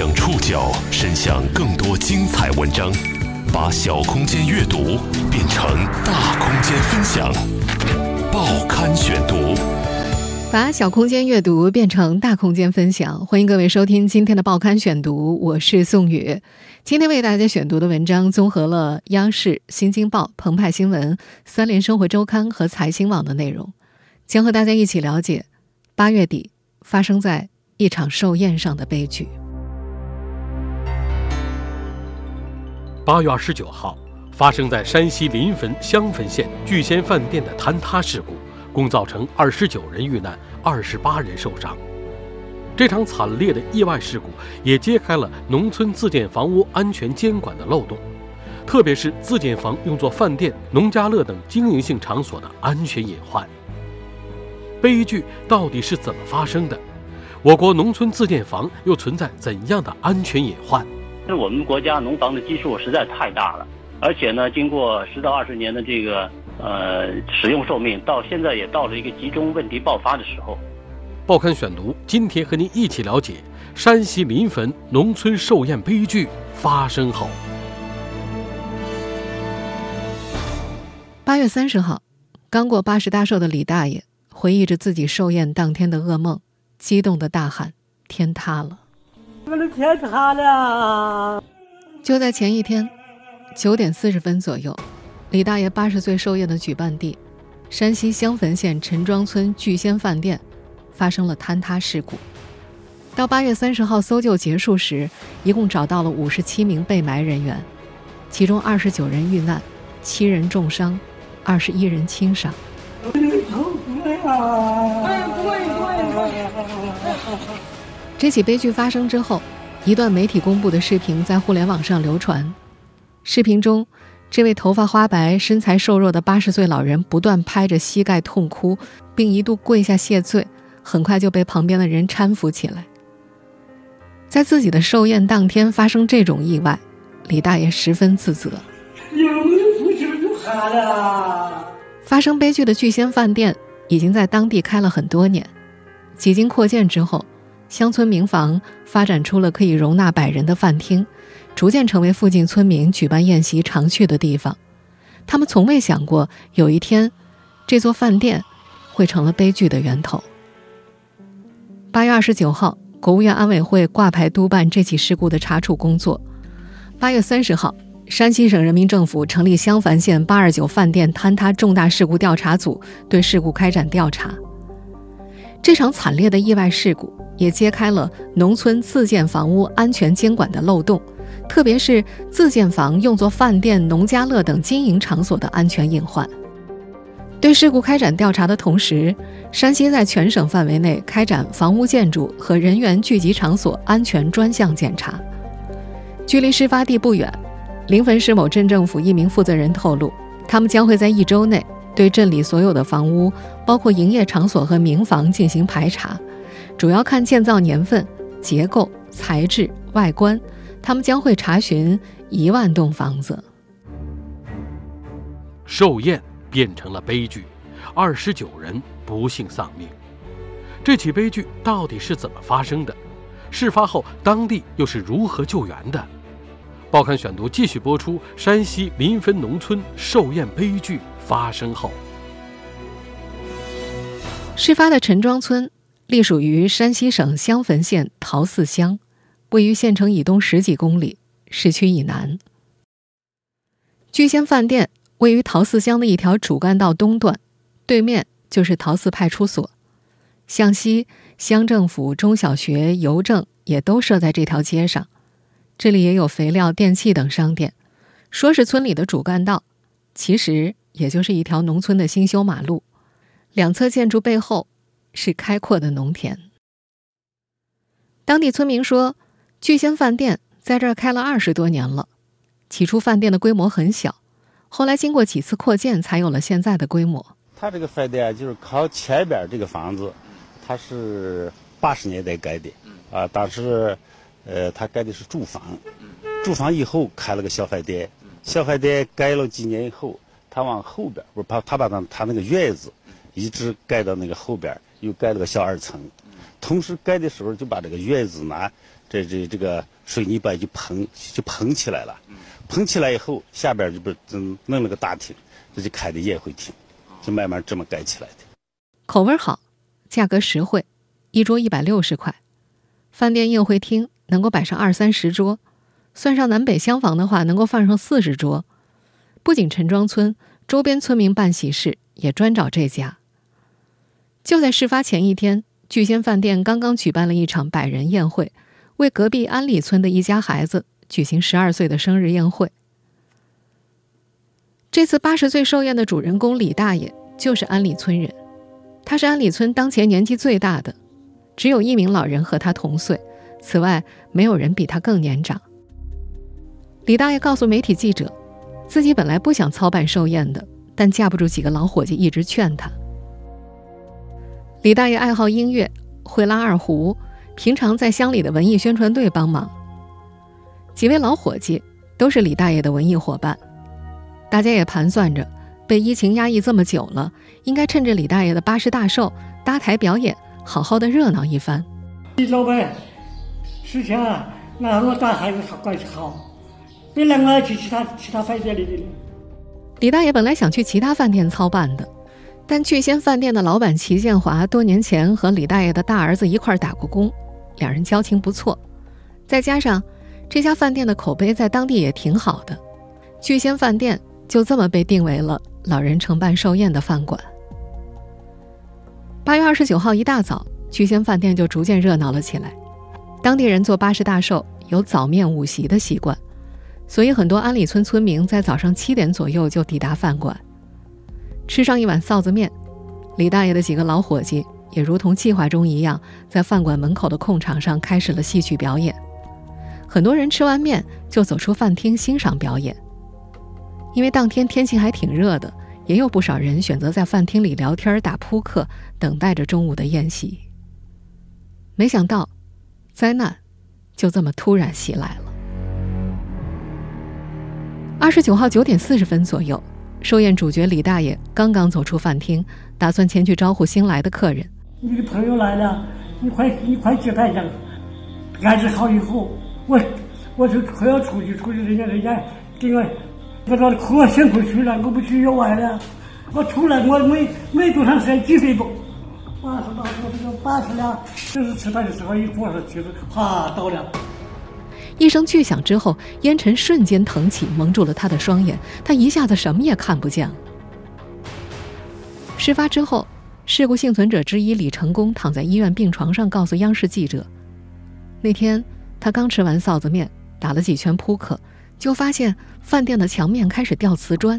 将触角伸向更多精彩文章，把小空间阅读变成大空间分享。报刊选读，把小空间阅读变成大空间分享。欢迎各位收听今天的报刊选读，我是宋宇。今天为大家选读的文章综合了央视、新京报、澎湃新闻、三联生活周刊和财新网的内容，将和大家一起了解八月底发生在一场寿宴上的悲剧。八月二十九号，发生在山西临汾襄汾县聚仙饭店的坍塌事故，共造成二十九人遇难，二十八人受伤。这场惨烈的意外事故也揭开了农村自建房屋安全监管的漏洞，特别是自建房用作饭店、农家乐等经营性场所的安全隐患。悲剧到底是怎么发生的？我国农村自建房又存在怎样的安全隐患？那我们国家农房的基数实在太大了，而且呢，经过十到二十年的这个呃使用寿命，到现在也到了一个集中问题爆发的时候。报刊选读，今天和您一起了解山西临汾农村寿宴悲剧发生后。八月三十号，刚过八十大寿的李大爷回忆着自己寿宴当天的噩梦，激动的大喊：“天塌了！”我的天塌了！就在前一天，九点四十分左右，李大爷八十岁寿宴的举办地——山西襄汾县陈庄村聚仙饭店，发生了坍塌事故。到八月三十号搜救结束时，一共找到了五十七名被埋人员，其中二十九人遇难，七人重伤，二十一人轻伤。这起悲剧发生之后，一段媒体公布的视频在互联网上流传。视频中，这位头发花白、身材瘦弱的八十岁老人不断拍着膝盖痛哭，并一度跪下谢罪，很快就被旁边的人搀扶起来。在自己的寿宴当天发生这种意外，李大爷十分自责。发生悲剧的聚仙饭店已经在当地开了很多年，几经扩建之后。乡村民房发展出了可以容纳百人的饭厅，逐渐成为附近村民举办宴席常去的地方。他们从未想过有一天，这座饭店会成了悲剧的源头。八月二十九号，国务院安委会挂牌督办这起事故的查处工作。八月三十号，山西省人民政府成立襄樊县八二九饭店坍塌重大事故调查组，对事故开展调查。这场惨烈的意外事故。也揭开了农村自建房屋安全监管的漏洞，特别是自建房用作饭店、农家乐等经营场所的安全隐患。对事故开展调查的同时，山西在全省范围内开展房屋建筑和人员聚集场所安全专项检查。距离事发地不远，临汾市某镇政府一名负责人透露，他们将会在一周内对镇里所有的房屋，包括营业场所和民房进行排查。主要看建造年份、结构、材质、外观，他们将会查询一万栋房子。寿宴变成了悲剧，二十九人不幸丧命。这起悲剧到底是怎么发生的？事发后当地又是如何救援的？报刊选读继续播出：山西临汾农村寿宴悲剧发生后，事发的陈庄村。隶属于山西省襄汾县陶寺乡，位于县城以东十几公里，市区以南。聚仙饭店位于陶寺乡的一条主干道东段，对面就是陶寺派出所。向西，乡政府、中小学、邮政也都设在这条街上。这里也有肥料、电器等商店。说是村里的主干道，其实也就是一条农村的新修马路。两侧建筑背后。是开阔的农田。当地村民说，聚仙饭店在这儿开了二十多年了。起初饭店的规模很小，后来经过几次扩建，才有了现在的规模。他这个饭店就是靠前边这个房子，他是八十年代盖的，啊，当时，呃，他盖的是住房，住房以后开了个小饭店，小饭店盖了几年以后，他往后边不是把他把那他那个院子，一直盖到那个后边。又盖了个小二层，同时盖的时候就把这个院子拿这这这个水泥板就棚就棚起来了，棚起来以后下边就不嗯弄了个大厅，这就开的宴会厅，就慢慢这么盖起来的。口味好，价格实惠，一桌一百六十块，饭店宴会厅能够摆上二三十桌，算上南北厢房的话，能够放上四十桌。不仅陈庄村周边村民办喜事也专找这家。就在事发前一天，聚仙饭店刚刚举办了一场百人宴会，为隔壁安里村的一家孩子举行十二岁的生日宴会。这次八十岁寿宴的主人公李大爷就是安里村人。他是安里村当前年纪最大的，只有一名老人和他同岁，此外没有人比他更年长。李大爷告诉媒体记者，自己本来不想操办寿宴的，但架不住几个老伙计一直劝他。李大爷爱好音乐，会拉二胡，平常在乡里的文艺宣传队帮忙。几位老伙计都是李大爷的文艺伙伴，大家也盘算着。被疫情压抑这么久了，应该趁着李大爷的八十大寿搭台表演，好好的热闹一番。李老板，事情啊，那我带孩子关系好，本来我去其他其他饭店里。李大爷本来想去其他饭店操办的，但聚仙饭店的老板齐建华多年前和李大爷的大儿子一块儿打过工，两人交情不错，再加上这家饭店的口碑在当地也挺好的，聚仙饭店就这么被定为了。老人承办寿宴的饭馆。八月二十九号一大早，聚仙饭店就逐渐热闹了起来。当地人做八十大寿有早面午席的习惯，所以很多安里村村民在早上七点左右就抵达饭馆，吃上一碗臊子面。李大爷的几个老伙计也如同计划中一样，在饭馆门口的空场上开始了戏曲表演。很多人吃完面就走出饭厅欣赏表演。因为当天天气还挺热的，也有不少人选择在饭厅里聊天、打扑克，等待着中午的宴席。没想到，灾难就这么突然袭来了。二十九号九点四十分左右，寿宴主角李大爷刚刚走出饭厅，打算前去招呼新来的客人。你的朋友来了，你快你快接待下。安置好以后，我我就快要出去，出去人家人家给我。我说可辛苦去了，我不去要完了。我出来，我没没多长时间，几分钟，八十八十这个八十了，就是吃饭的时候一过上去了，啪倒了。一声巨响之后，烟尘瞬间腾起，蒙住了他的双眼，他一下子什么也看不见了。事发之后，事故幸存者之一李成功躺在医院病床上，告诉央视记者，那天他刚吃完臊子面，打了几圈扑克。就发现饭店的墙面开始掉瓷砖，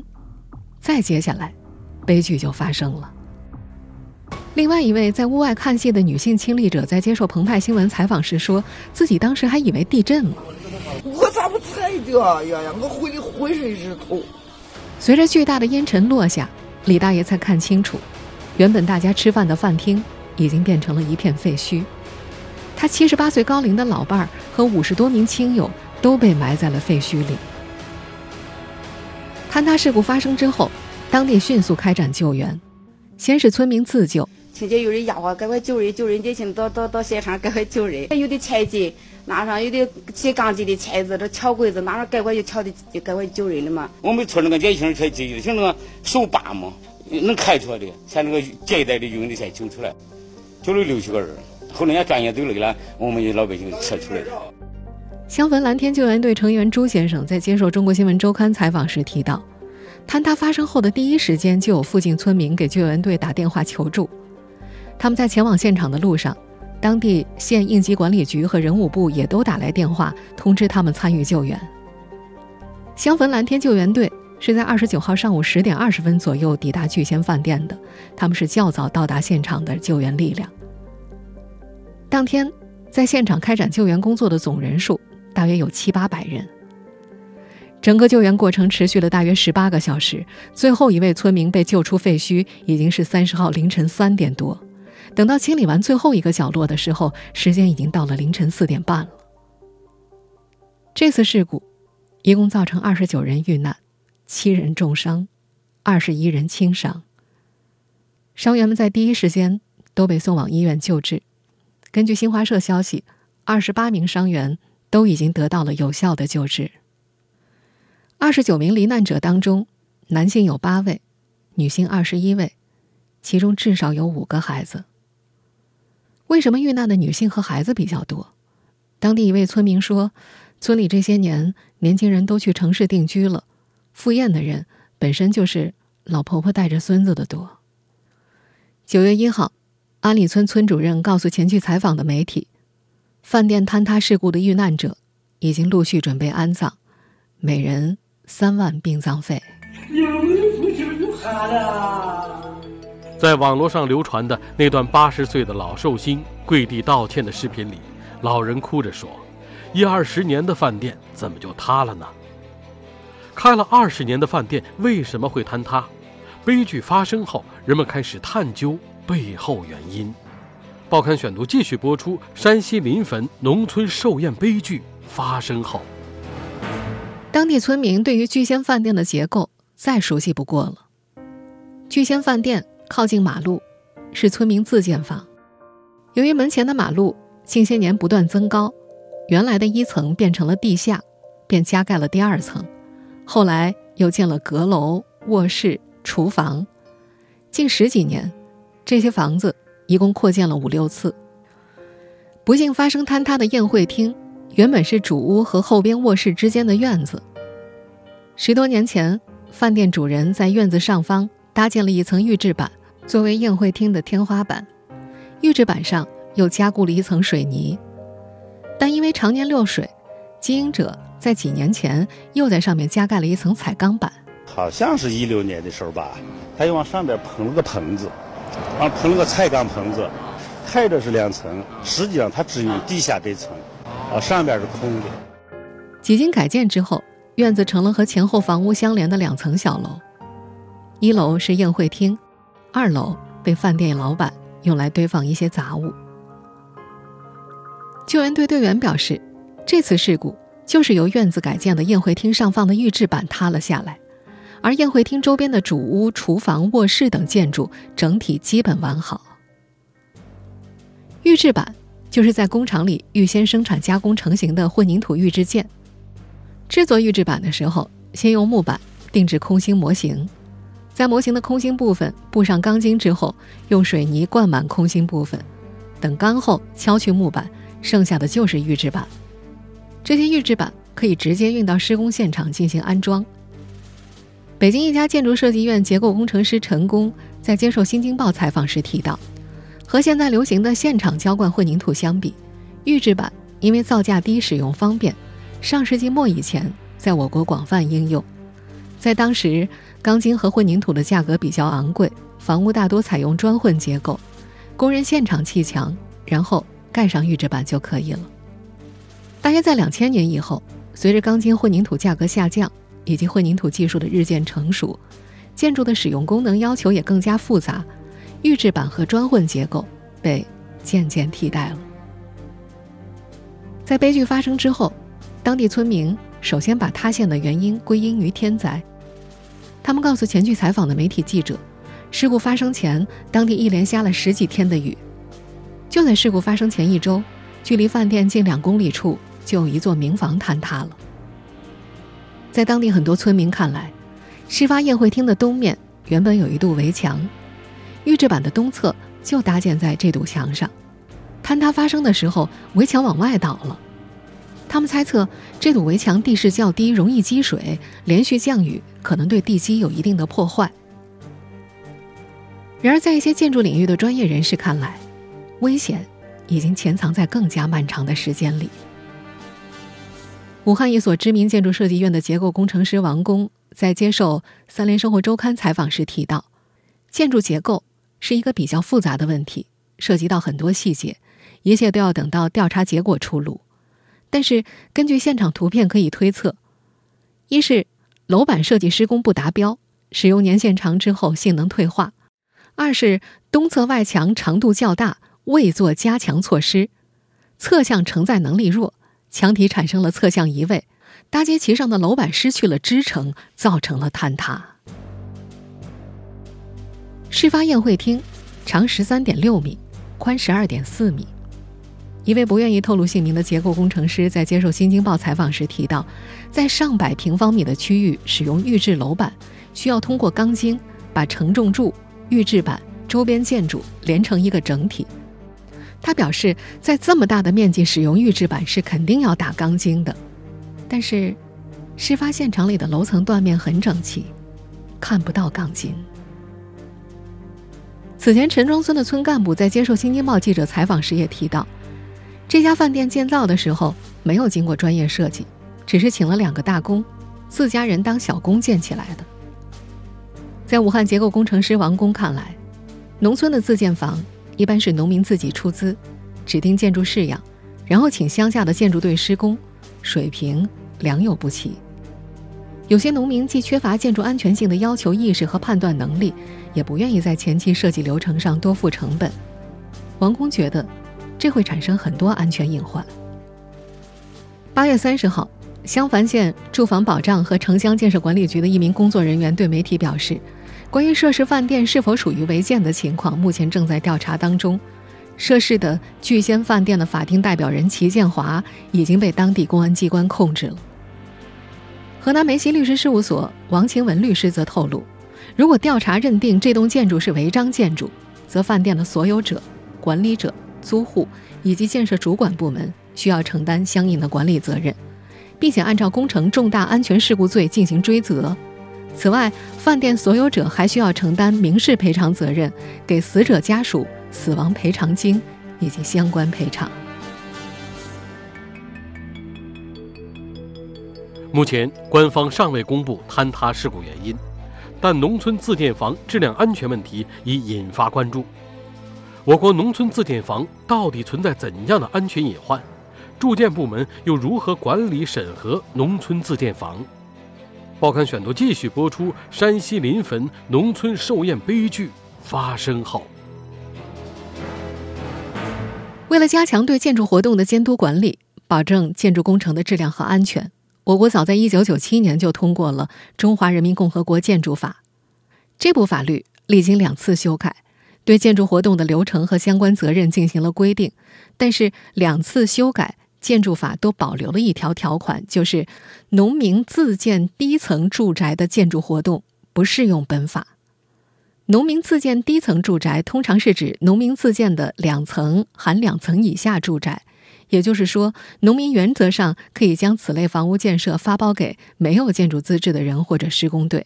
再接下来，悲剧就发生了。另外一位在屋外看戏的女性亲历者在接受澎湃新闻采访时说，自己当时还以为地震了。我咋不猜的呀呀！我浑浑身是痛。随着巨大的烟尘落下，李大爷才看清楚，原本大家吃饭的饭厅已经变成了一片废墟。他七十八岁高龄的老伴儿和五十多名亲友。都被埋在了废墟里。坍塌事故发生之后，当地迅速开展救援，先是村民自救，听见有人吆喝：“赶快救人，救人！”年轻到到到现场，赶快救人。有的千斤，拿上有的起钢筋的钳子，这撬棍子，拿上赶快就撬的，赶快救人了嘛。我们村那个年轻人才积极的，像那个手把嘛，能开出来的，像那个这一代的用的才救出来，救了六七个人。后来人家专业都累了，我们老百姓撤出来了。襄汾蓝天救援队成员朱先生在接受《中国新闻周刊》采访时提到，坍塌发生后的第一时间，就有附近村民给救援队打电话求助。他们在前往现场的路上，当地县应急管理局和人武部也都打来电话通知他们参与救援。襄汾蓝天救援队是在二十九号上午十点二十分左右抵达聚仙饭店的，他们是较早到达现场的救援力量。当天在现场开展救援工作的总人数。大约有七八百人。整个救援过程持续了大约十八个小时，最后一位村民被救出废墟已经是三十号凌晨三点多。等到清理完最后一个角落的时候，时间已经到了凌晨四点半了。这次事故一共造成二十九人遇难，七人重伤，二十一人轻伤。伤员们在第一时间都被送往医院救治，根据新华社消息，二十八名伤员都已经得到了有效的救治。二十九名罹难者当中，男性有八位，女性二十一位，其中至少有五个孩子。为什么遇难的女性和孩子比较多？当地一位村民说，村里这些年年轻人都去城市定居了，赴宴的人本身就是老婆婆带着孙子的多。九月一号，安里村村主任告诉前去采访的媒体，饭店坍塌事故的遇难者已经陆续准备安葬，每人三万殡葬费。在网络上流传的那段八十岁的老寿星跪地道歉的视频里，老人哭着说：“一二十年的饭店怎么就塌了呢？开了二十年的饭店为什么会坍塌？悲剧发生后，人们开始探究背后原因。”报刊选读继续播出：山西临汾农村寿宴悲剧发生后，当地村民对于聚仙饭店的结构再熟悉不过了。聚仙饭店。靠近马路，是村民自建房。由于门前的马路近些年不断增高，原来的一层变成了地下，便加盖了第二层。后来又建了阁楼、卧室、厨房。近十几年，这些房子一共扩建了五六次。不幸发生坍塌的宴会厅，原本是主屋和后边卧室之间的院子。十多年前，饭店主人在院子上方搭建了一层预制板。作为宴会厅的天花板，预制板上又加固了一层水泥，但因为常年漏水，经营者在几年前又在上面加盖了一层彩钢板。好像是一六年的时候吧，他又往上边喷了个棚子，啊，喷了个彩钢棚子，看着是两层，实际上它只有地下这层，啊，上边是空的。几经改建之后，院子成了和前后房屋相连的两层小楼，一楼是宴会厅。二楼被饭店老板用来堆放一些杂物。救援队队员表示，这次事故就是由院子改建的宴会厅上放的预制板塌了下来，而宴会厅周边的主屋、厨房、卧室等建筑整体基本完好。预制板就是在工厂里预先生产加工成型的混凝土预制件。制作预制板的时候，先用木板定制空心模型。在模型的空心部分布上钢筋之后，用水泥灌满空心部分，等干后敲去木板，剩下的就是预制板。这些预制板可以直接运到施工现场进行安装。北京一家建筑设计院结构工程师陈工在接受《新京报》采访时提到，和现在流行的现场浇灌混凝土相比，预制板因为造价低、使用方便，上世纪末以前在我国广泛应用。在当时，钢筋和混凝土的价格比较昂贵，房屋大多采用砖混结构，工人现场砌墙，然后盖上预制板就可以了。大约在两千年以后，随着钢筋混凝土价格下降，以及混凝土技术的日渐成熟，建筑的使用功能要求也更加复杂，预制板和砖混结构被渐渐替代了。在悲剧发生之后，当地村民首先把塌陷的原因归因于天灾。他们告诉前去采访的媒体记者，事故发生前，当地一连下了十几天的雨。就在事故发生前一周，距离饭店近两公里处就有一座民房坍塌了。在当地很多村民看来，事发宴会厅的东面原本有一堵围墙，预制板的东侧就搭建在这堵墙上。坍塌发生的时候，围墙往外倒了。他们猜测，这堵围墙地势较低，容易积水，连续降雨可能对地基有一定的破坏。然而，在一些建筑领域的专业人士看来，危险已经潜藏在更加漫长的时间里。武汉一所知名建筑设计院的结构工程师王工在接受《三联生活周刊》采访时提到，建筑结构是一个比较复杂的问题，涉及到很多细节，一切都要等到调查结果出炉。但是，根据现场图片可以推测，一是楼板设计施工不达标，使用年限长之后性能退化；二是东侧外墙长度较大，未做加强措施，侧向承载能力弱，墙体产生了侧向移位，搭接其上的楼板失去了支撑，造成了坍塌。事发宴会厅长十三点六米，宽十二点四米。一位不愿意透露姓名的结构工程师在接受《新京报》采访时提到，在上百平方米的区域使用预制楼板，需要通过钢筋把承重柱、预制板、周边建筑连成一个整体。他表示，在这么大的面积使用预制板是肯定要打钢筋的，但是，事发现场里的楼层断面很整齐，看不到钢筋。此前，陈庄村的村干部在接受《新京报》记者采访时也提到。这家饭店建造的时候没有经过专业设计，只是请了两个大工，自家人当小工建起来的。在武汉结构工程师王工看来，农村的自建房一般是农民自己出资，指定建筑式样，然后请乡下的建筑队施工，水平良莠不齐。有些农民既缺乏建筑安全性的要求意识和判断能力，也不愿意在前期设计流程上多付成本。王工觉得。这会产生很多安全隐患。八月三十号，襄樊县住房保障和城乡建设管理局的一名工作人员对媒体表示，关于涉事饭店是否属于违建的情况，目前正在调查当中。涉事的聚仙饭店的法定代表人齐建华已经被当地公安机关控制了。河南梅溪律师事务所王晴文律师则透露，如果调查认定这栋建筑是违章建筑，则饭店的所有者、管理者。租户以及建设主管部门需要承担相应的管理责任，并且按照工程重大安全事故罪进行追责。此外，饭店所有者还需要承担民事赔偿责任，给死者家属死亡赔偿金以及相关赔偿。目前，官方尚未公布坍塌事故原因，但农村自建房质量安全问题已引发关注。我国农村自建房到底存在怎样的安全隐患？住建部门又如何管理审核农村自建房？报刊选读继续播出：山西临汾农村寿宴悲剧发生后，为了加强对建筑活动的监督管理，保证建筑工程的质量和安全，我国早在1997年就通过了《中华人民共和国建筑法》。这部法律历经两次修改。对建筑活动的流程和相关责任进行了规定，但是两次修改建筑法都保留了一条条款，就是农民自建低层住宅的建筑活动不适用本法。农民自建低层住宅通常是指农民自建的两层含两层以下住宅，也就是说，农民原则上可以将此类房屋建设发包给没有建筑资质的人或者施工队。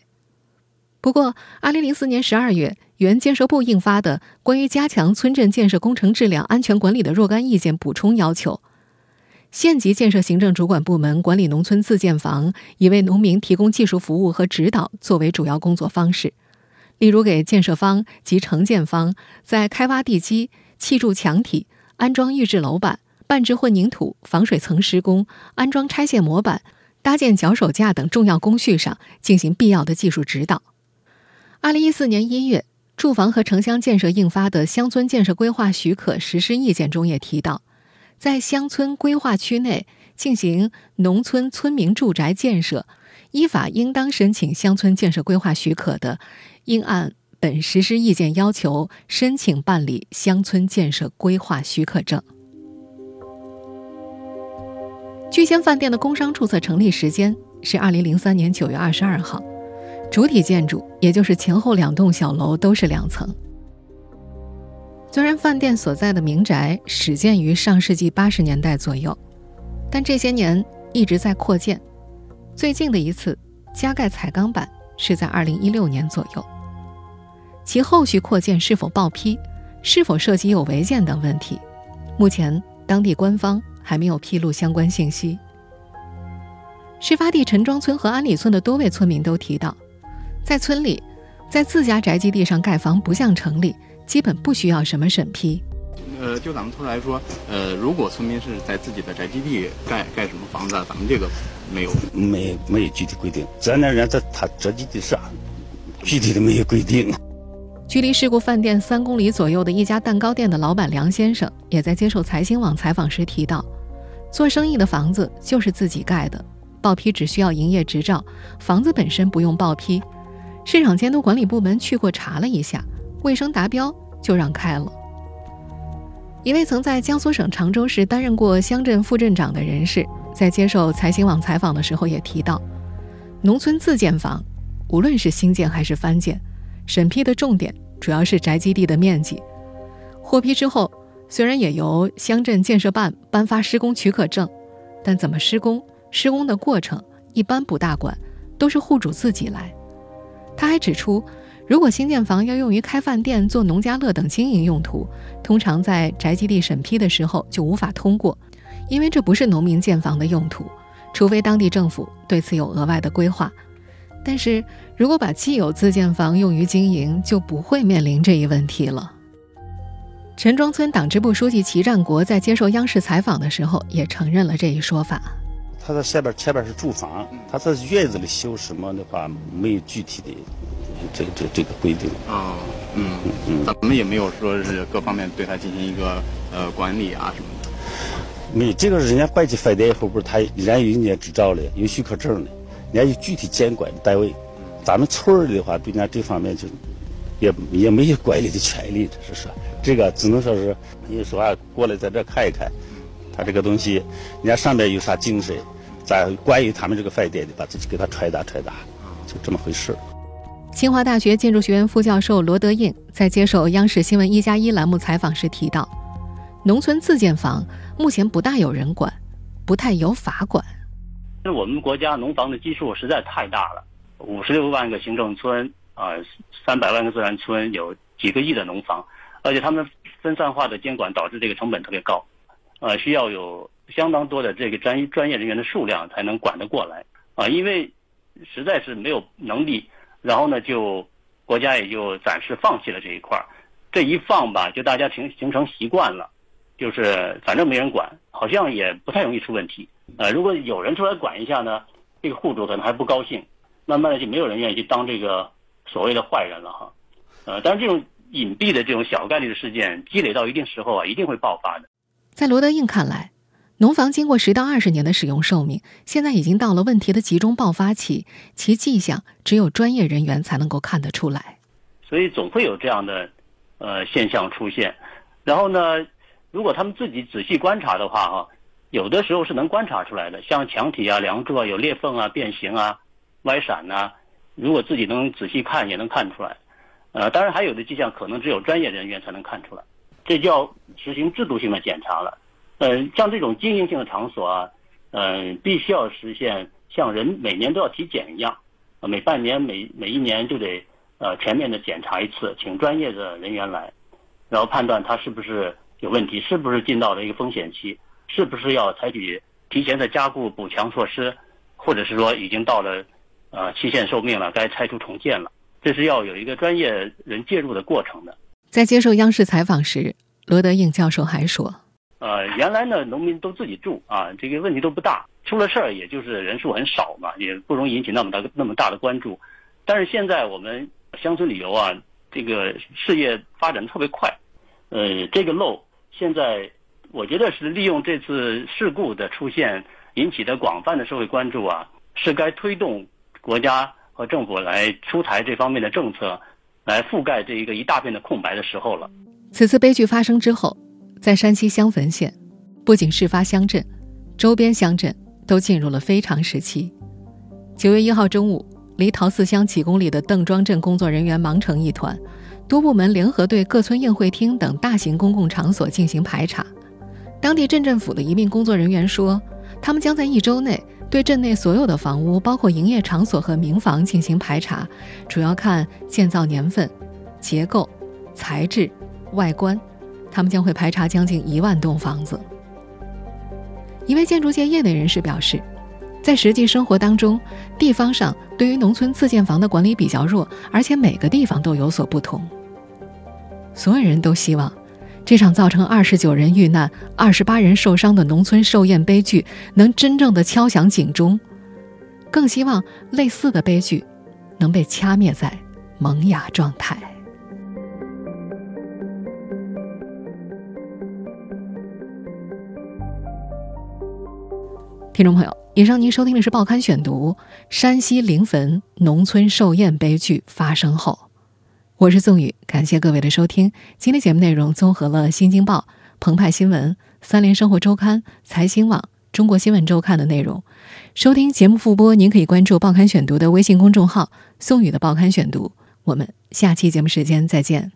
不过，二零零四年十二月，原建设部印发的《关于加强村镇建设工程质量安全管理的若干意见》补充要求，县级建设行政主管部门管理农村自建房，以为农民提供技术服务和指导作为主要工作方式。例如，给建设方及承建方在开挖地基、砌筑墙体、安装预制楼板、拌制混凝土、防水层施工、安装拆卸模板、搭建脚手架等重要工序上进行必要的技术指导。二零一四年一月，住房和城乡建设印发的《乡村建设规划许可实施意见》中也提到，在乡村规划区内进行农村村民住宅建设，依法应当申请乡村建设规划许可的，应按本实施意见要求申请办理乡村建设规划许可证。聚仙饭店的工商注册成立时间是二零零三年九月二十二号。主体建筑，也就是前后两栋小楼，都是两层。虽然饭店所在的民宅始建于上世纪八十年代左右，但这些年一直在扩建。最近的一次加盖彩钢板是在二零一六年左右。其后续扩建是否报批，是否涉及有违建等问题，目前当地官方还没有披露相关信息。事发地陈庄村和安里村的多位村民都提到。在村里，在自家宅基地上盖房不像城里，基本不需要什么审批。呃，就咱们村来说，呃，如果村民是在自己的宅基地盖盖什么房子，咱们这个没有没没有具体规定。咱那人在他宅基地上，具体的没有规定。距离事故饭店三公里左右的一家蛋糕店的老板梁先生，也在接受财新网采访时提到，做生意的房子就是自己盖的，报批只需要营业执照，房子本身不用报批。市场监督管理部门去过查了一下，卫生达标就让开了。一位曾在江苏省常州市担任过乡镇副镇长的人士，在接受财新网采访的时候也提到，农村自建房，无论是新建还是翻建，审批的重点主要是宅基地的面积。获批之后，虽然也由乡镇建设办颁发施工许可证，但怎么施工、施工的过程一般不大管，都是户主自己来。他还指出。如果新建房要用于开饭店、做农家乐等经营用途，通常在宅基地审批的时候就无法通过，因为这不是农民建房的用途，除非当地政府对此有额外的规划。但是如果把既有自建房用于经营，就不会面临这一问题了。陈庄村党支部书记齐占国在接受央视采访的时候也承认了这一说法。他在下边前边是住房，他在院子里修什么的话，没有具体的。这这这个规定啊，嗯嗯，咱们也没有说是各方面对他进行一个呃管理啊什么的。没，这个人家办起饭店以后，不是他人家有营业执照的，有许可证的，人家有具体监管的单位。咱们村儿里的话，对人家这方面就也也没有管理的权利，这是说，这个只能说是你说话过来在这看一看，他这个东西，人家上面有啥精神，咱关于他们这个饭店的，把自己给他传达传达，就这么回事。清华大学建筑学院副教授罗德印在接受央视新闻一加一栏目采访时提到，农村自建房目前不大有人管，不太有法管。那我们国家农房的基数实在太大了，五十六万个行政村啊，三百万个自然村，有几个亿的农房，而且他们分散化的监管导致这个成本特别高，呃，需要有相当多的这个专专业人员的数量才能管得过来啊，因为实在是没有能力。然后呢，就国家也就暂时放弃了这一块儿，这一放吧，就大家形形成习惯了，就是反正没人管，好像也不太容易出问题。呃，如果有人出来管一下呢，这个户主可能还不高兴，慢慢的就没有人愿意去当这个所谓的坏人了哈。呃，但是这种隐蔽的这种小概率的事件积累到一定时候啊，一定会爆发的。在罗德应看来。农房经过十到二十年的使用寿命，现在已经到了问题的集中爆发期，其迹象只有专业人员才能够看得出来。所以总会有这样的，呃现象出现。然后呢，如果他们自己仔细观察的话，哈，有的时候是能观察出来的，像墙体啊、梁柱啊有裂缝啊、变形啊、歪闪呐，如果自己能仔细看，也能看出来。呃，当然还有的迹象可能只有专业人员才能看出来，这叫实行制度性的检查了。呃，像这种经营性的场所啊，呃，必须要实现像人每年都要体检一样，每半年、每每一年就得呃全面的检查一次，请专业的人员来，然后判断它是不是有问题，是不是进到了一个风险期，是不是要采取提前的加固补强措施，或者是说已经到了呃期限寿命了，该拆除重建了，这是要有一个专业人介入的过程的。在接受央视采访时，罗德应教授还说。呃，原来呢，农民都自己住啊，这个问题都不大，出了事儿也就是人数很少嘛，也不容易引起那么大那么大的关注。但是现在我们乡村旅游啊，这个事业发展特别快，呃，这个漏现在我觉得是利用这次事故的出现引起的广泛的社会关注啊，是该推动国家和政府来出台这方面的政策，来覆盖这一个一大片的空白的时候了。此次悲剧发生之后。在山西襄汾县，不仅事发乡镇，周边乡镇都进入了非常时期。九月一号中午，离陶寺乡几公里的邓庄镇工作人员忙成一团，多部门联合对各村宴会厅等大型公共场所进行排查。当地镇政府的一名工作人员说，他们将在一周内对镇内所有的房屋，包括营业场所和民房进行排查，主要看建造年份、结构、材质、外观。他们将会排查将近一万栋房子。一位建筑界业内人士表示，在实际生活当中，地方上对于农村自建房的管理比较弱，而且每个地方都有所不同。所有人都希望，这场造成二十九人遇难、二十八人受伤的农村寿宴悲剧能真正的敲响警钟，更希望类似的悲剧能被掐灭在萌芽状态。听众朋友，以上您收听的是《报刊选读》，山西临汾农村寿宴悲剧发生后，我是宋宇，感谢各位的收听。今天节目内容综合了《新京报》《澎湃新闻、三联生活周刊、财新网、中国新闻周刊的内容。收听节目复播，您可以关注“报刊选读”的微信公众号“宋宇的报刊选读”。我们下期节目时间再见。